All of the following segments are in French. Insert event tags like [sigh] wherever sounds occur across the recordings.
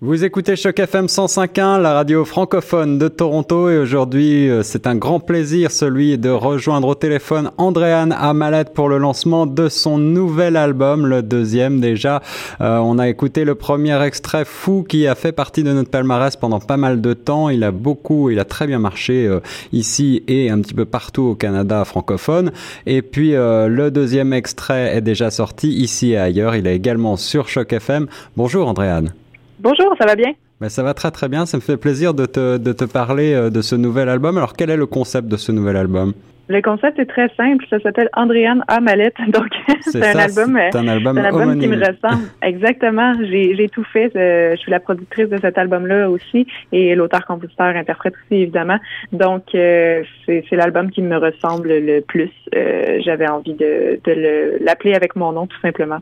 Vous écoutez Choc FM 105.1, la radio francophone de Toronto, et aujourd'hui, euh, c'est un grand plaisir, celui de rejoindre au téléphone Andréane Amalette pour le lancement de son nouvel album, le deuxième déjà. Euh, on a écouté le premier extrait fou qui a fait partie de notre palmarès pendant pas mal de temps. Il a beaucoup, il a très bien marché euh, ici et un petit peu partout au Canada francophone. Et puis le deuxième extrait est déjà sorti ici et ailleurs. Il est également sur Choc FM. Bonjour Andréane. Bonjour, ça va bien? Ben, ça va très très bien. Ça me fait plaisir de te, de te parler euh, de ce nouvel album. Alors, quel est le concept de ce nouvel album? Le concept est très simple. Ça s'appelle Andréane Amalette. [laughs] Donc, c'est un, album, un album, un album qui me ressemble. [laughs] Exactement. J'ai tout fait. Euh, je suis la productrice de cet album-là aussi et l'auteur-compositeur interprète aussi, évidemment. Donc, euh, c'est l'album qui me ressemble le plus. J'avais envie de, de l'appeler avec mon nom, tout simplement,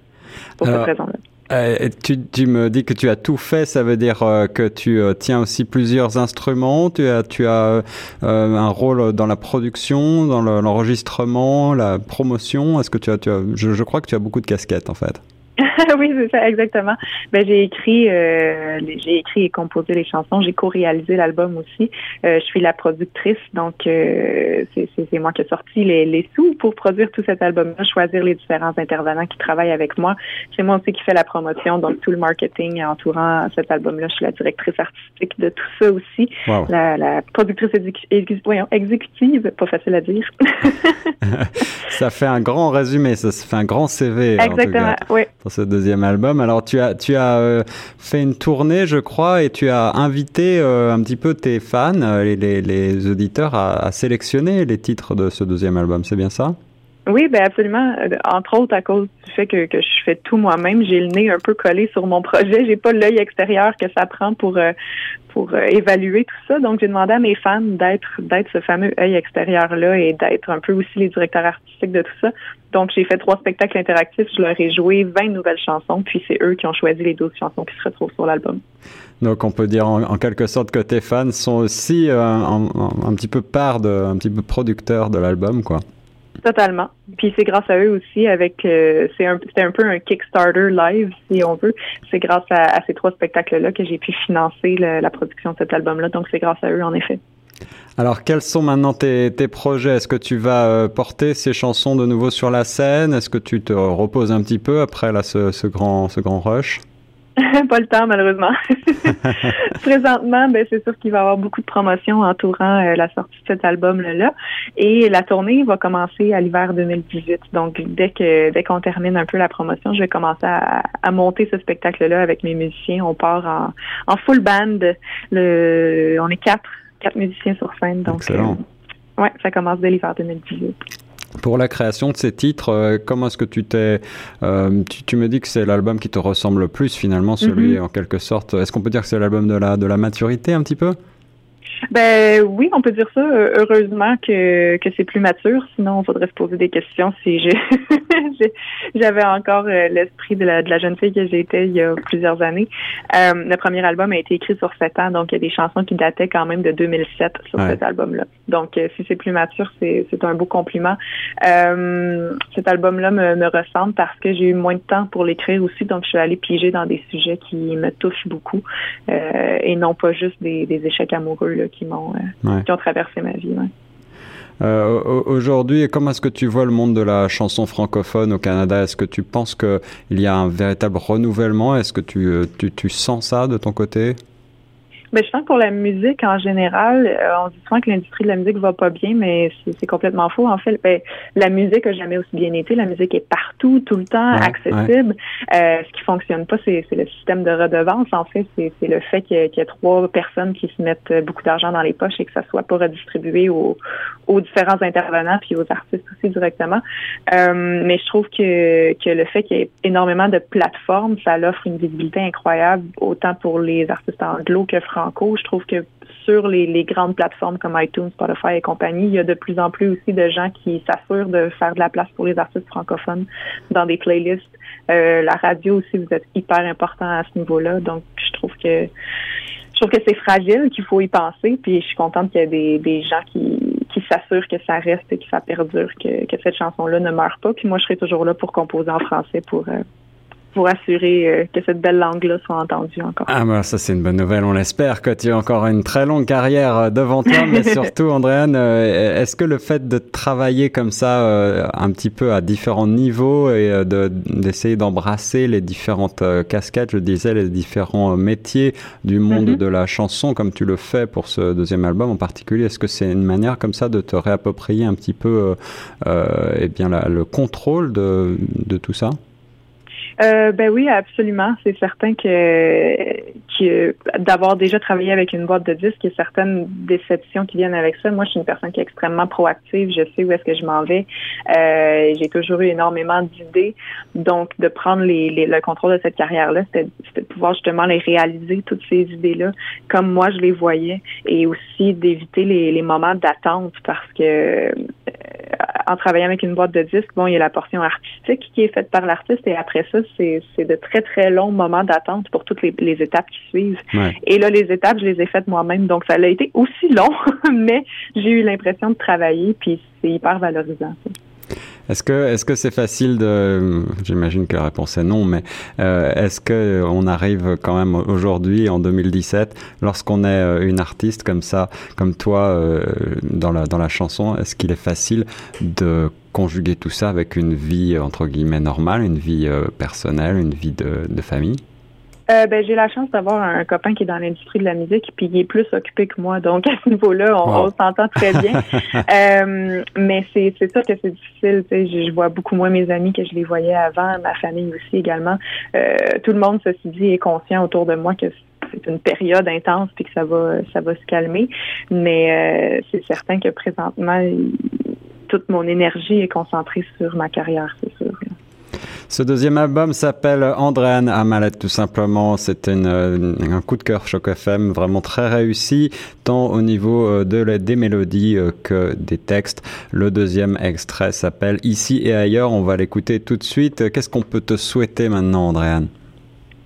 pour cette raison-là. Euh, tu, tu, me dis que tu as tout fait, ça veut dire euh, que tu euh, tiens aussi plusieurs instruments, tu as, tu as un rôle dans la production, dans l'enregistrement, la promotion. Est-ce que tu as, tu as je, je crois que tu as beaucoup de casquettes en fait. [laughs] [laughs] oui, c'est ça, exactement. Ben, j'ai écrit, euh, j'ai écrit et composé les chansons. J'ai co-réalisé l'album aussi. Euh, je suis la productrice, donc euh, c'est moi qui ai sorti les, les sous pour produire tout cet album-là, choisir les différents intervenants qui travaillent avec moi. C'est moi aussi qui fais la promotion, donc tout le marketing entourant cet album-là. Je suis la directrice artistique de tout ça aussi. La, la, productrice exécutive, pas facile à dire. [laughs] ça fait un grand résumé, ça fait un grand CV. Exactement, oui pour ce deuxième album. Alors tu as tu as euh, fait une tournée, je crois, et tu as invité euh, un petit peu tes fans, euh, les, les, auditeurs, à, sélectionner les titres de ce deuxième album. C'est bien ça? Oui, ben absolument. Entre autres, à cause du fait que, je fais tout moi-même, j'ai le nez un peu collé sur mon projet. J'ai pas l'œil extérieur que ça prend pour pour évaluer tout ça. Donc, j'ai demandé à mes fans d'être d'être ce fameux œil extérieur là et d'être un peu aussi les directeurs artistiques de tout ça. Donc, j'ai fait trois spectacles interactifs. Je leur ai joué 20 nouvelles chansons, puis c'est eux qui ont choisi les 12 chansons qui se retrouvent sur l'album. Donc, on peut dire en, quelque sorte que tes fans sont aussi euh, un, petit peu part de, un petit peu producteurs de l'album, quoi. Totalement. Puis c'est grâce à eux aussi avec euh, c'est un un peu un Kickstarter live si on veut. C'est grâce à, ces trois spectacles là que j'ai pu financer la production de cet album là. Donc c'est grâce à eux en effet. Alors, quels sont maintenant tes, projets? Est-ce que tu vas euh, porter ces chansons de nouveau sur la scène? Est-ce que tu te reposes un petit peu après là, ce, grand, ce grand rush? [laughs] pas le temps, malheureusement. [laughs] Présentement, ben, c'est sûr qu'il va y avoir beaucoup de promotions entourant euh, la sortie de cet album-là. Et la tournée va commencer à l'hiver 2018. Donc, dès que dès qu'on termine un peu la promotion, je vais commencer à, monter ce spectacle-là avec mes musiciens. On part en, en full band. Le, on est quatre quatre musiciens sur scène. Donc. Euh, ouais, ça commence dès l'hiver 2018. Pour la création de ces titres, euh, comment est-ce que tu t'es... Euh, tu, me dis que c'est l'album qui te ressemble le plus finalement, celui mm-hmm. en quelque sorte. Est-ce qu'on peut dire que c'est l'album de la, de la maturité un petit peu? Ben oui, on peut dire ça. Heureusement que, que c'est plus mature, sinon il faudrait se poser des questions si [laughs] j'avais encore euh, l'esprit de la, de la jeune fille que j'étais il y a plusieurs années. Euh, le premier album a été écrit sur sept ans, donc il y a des chansons qui dataient quand même de 2007 sur cet album-là. Donc euh, si c'est plus mature, c'est un beau compliment. cet album-là me, me ressemble parce que j'ai eu moins de temps pour l'écrire aussi, donc je suis allée piger dans des sujets qui me touchent beaucoup et non pas juste des, des échecs amoureux là, qui m'ont euh, qui ont traversé ma vie. Euh, aujourd'hui, comment est-ce que tu vois le monde de la chanson francophone au Canada? Est-ce que tu penses qu'il y a un véritable renouvellement? Est-ce que tu, euh, tu, tu, sens ça de ton côté? Mais je pense que pour la musique en général, euh, on dit souvent que l'industrie de la musique va pas bien, mais c'est complètement faux. En fait, ben, la musique a jamais aussi bien été. La musique est partout, tout le temps, accessible. Euh, ce qui fonctionne pas, c'est le système de redevance. En fait, c'est le fait qu'il y, ait trois personnes qui se mettent beaucoup d'argent dans les poches et que ça soit pas redistribué aux, aux différents intervenants puis aux artistes aussi directement. Euh, mais je trouve que, que le fait qu'il y ait énormément de plateformes, ça offre une visibilité incroyable autant pour les artistes anglo que français je trouve que sur les, grandes plateformes comme iTunes, Spotify et compagnie, il y a de plus en plus aussi de gens qui s'assurent de faire de la place pour les artistes francophones dans des playlists. Euh, la radio aussi, vous êtes hyper important à ce niveau-là. Donc, je trouve que je trouve que c'est fragile, qu'il faut y penser. Puis je suis contente qu'il y ait des, gens qui, s'assurent que ça reste et que ça perdure, que, cette chanson-là ne meurt pas. Puis moi, je serai toujours là pour composer en français pour, euh, pour assurer euh, que cette belle langue-là soit entendue encore. Ah ben ça c'est une bonne nouvelle, on l'espère que tu as encore une très longue carrière euh, devant toi, mais [laughs] surtout Andréane, euh, est-ce que le fait de travailler comme ça un petit peu à différents niveaux et d'essayer d'embrasser les différentes casquettes, je disais, les différents métiers du monde mm-hmm. de la chanson comme tu le fais pour ce deuxième album en particulier, est-ce que c'est une manière comme ça de te réapproprier un petit peu eh bien, le contrôle de, de tout ça? Euh, ben oui, absolument. C'est certain que, que d'avoir déjà travaillé avec une boîte de disques, il y a certaines déceptions qui viennent avec ça. Moi, je suis une personne qui est extrêmement proactive. Je sais où est-ce que je m'en vais. Euh, j'ai toujours eu énormément d'idées. Donc, de prendre les, le contrôle de cette carrière-là, c'était de pouvoir justement les réaliser, toutes ces idées-là, comme moi je les voyais, et aussi d'éviter les, les moments d'attente parce que en travaillant avec une boîte de disques, bon, il y a la portion artistique qui est faite par l'artiste et après ça, c'est, de très, très longs moments d'attente pour toutes les, étapes qui suivent. Et là, les étapes, je les ai faites moi-même, donc ça a été aussi long, [laughs] mais j'ai eu l'impression de travailler, puis c'est hyper valorisant. Est-ce que est-ce que c'est facile de j'imagine que la réponse est non mais euh, est-ce que on arrive quand même aujourd'hui en 2017 lorsqu'on est euh, une artiste comme ça comme toi euh, dans la dans la chanson est-ce qu'il est facile de conjuguer tout ça avec une vie entre guillemets normale une vie personnelle une vie de, de famille? Euh, ben, j'ai la chance d'avoir un copain qui est dans l'industrie de la musique, puis il est plus occupé que moi. Donc, à ce niveau-là, on, s'entend très bien. [laughs] euh, mais c'est, c'est sûr que c'est difficile. Je, je vois beaucoup moins mes amis que je les voyais avant, ma famille aussi également. Euh, tout le monde, ceci dit, est conscient autour de moi que c'est une période intense puis que ça va ça va se calmer. Mais euh, c'est certain que présentement, toute mon énergie est concentrée sur ma carrière. Ce deuxième album s'appelle Andréane Amalette tout simplement. C'est un coup de cœur Choc FM vraiment très réussi, tant au niveau euh, de des mélodies euh, que des textes. Le deuxième extrait s'appelle Ici et ailleurs. On va l'écouter tout de suite. Qu'est-ce qu'on peut te souhaiter maintenant, Andréane?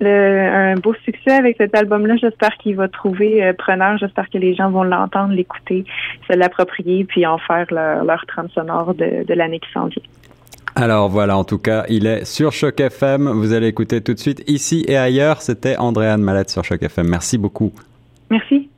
un beau succès avec cet album-là. J'espère qu'il va trouver euh, preneur. J'espère que les gens vont l'entendre, l'écouter, se l'approprier, puis en faire leur, leur trame sonore de, de l'année qui s'en vient. Alors voilà, en tout cas, il est sur Choc FM. Vous allez écouter tout de suite ici et ailleurs. C'était Andréane Mallette sur Choc FM. Merci beaucoup. Merci.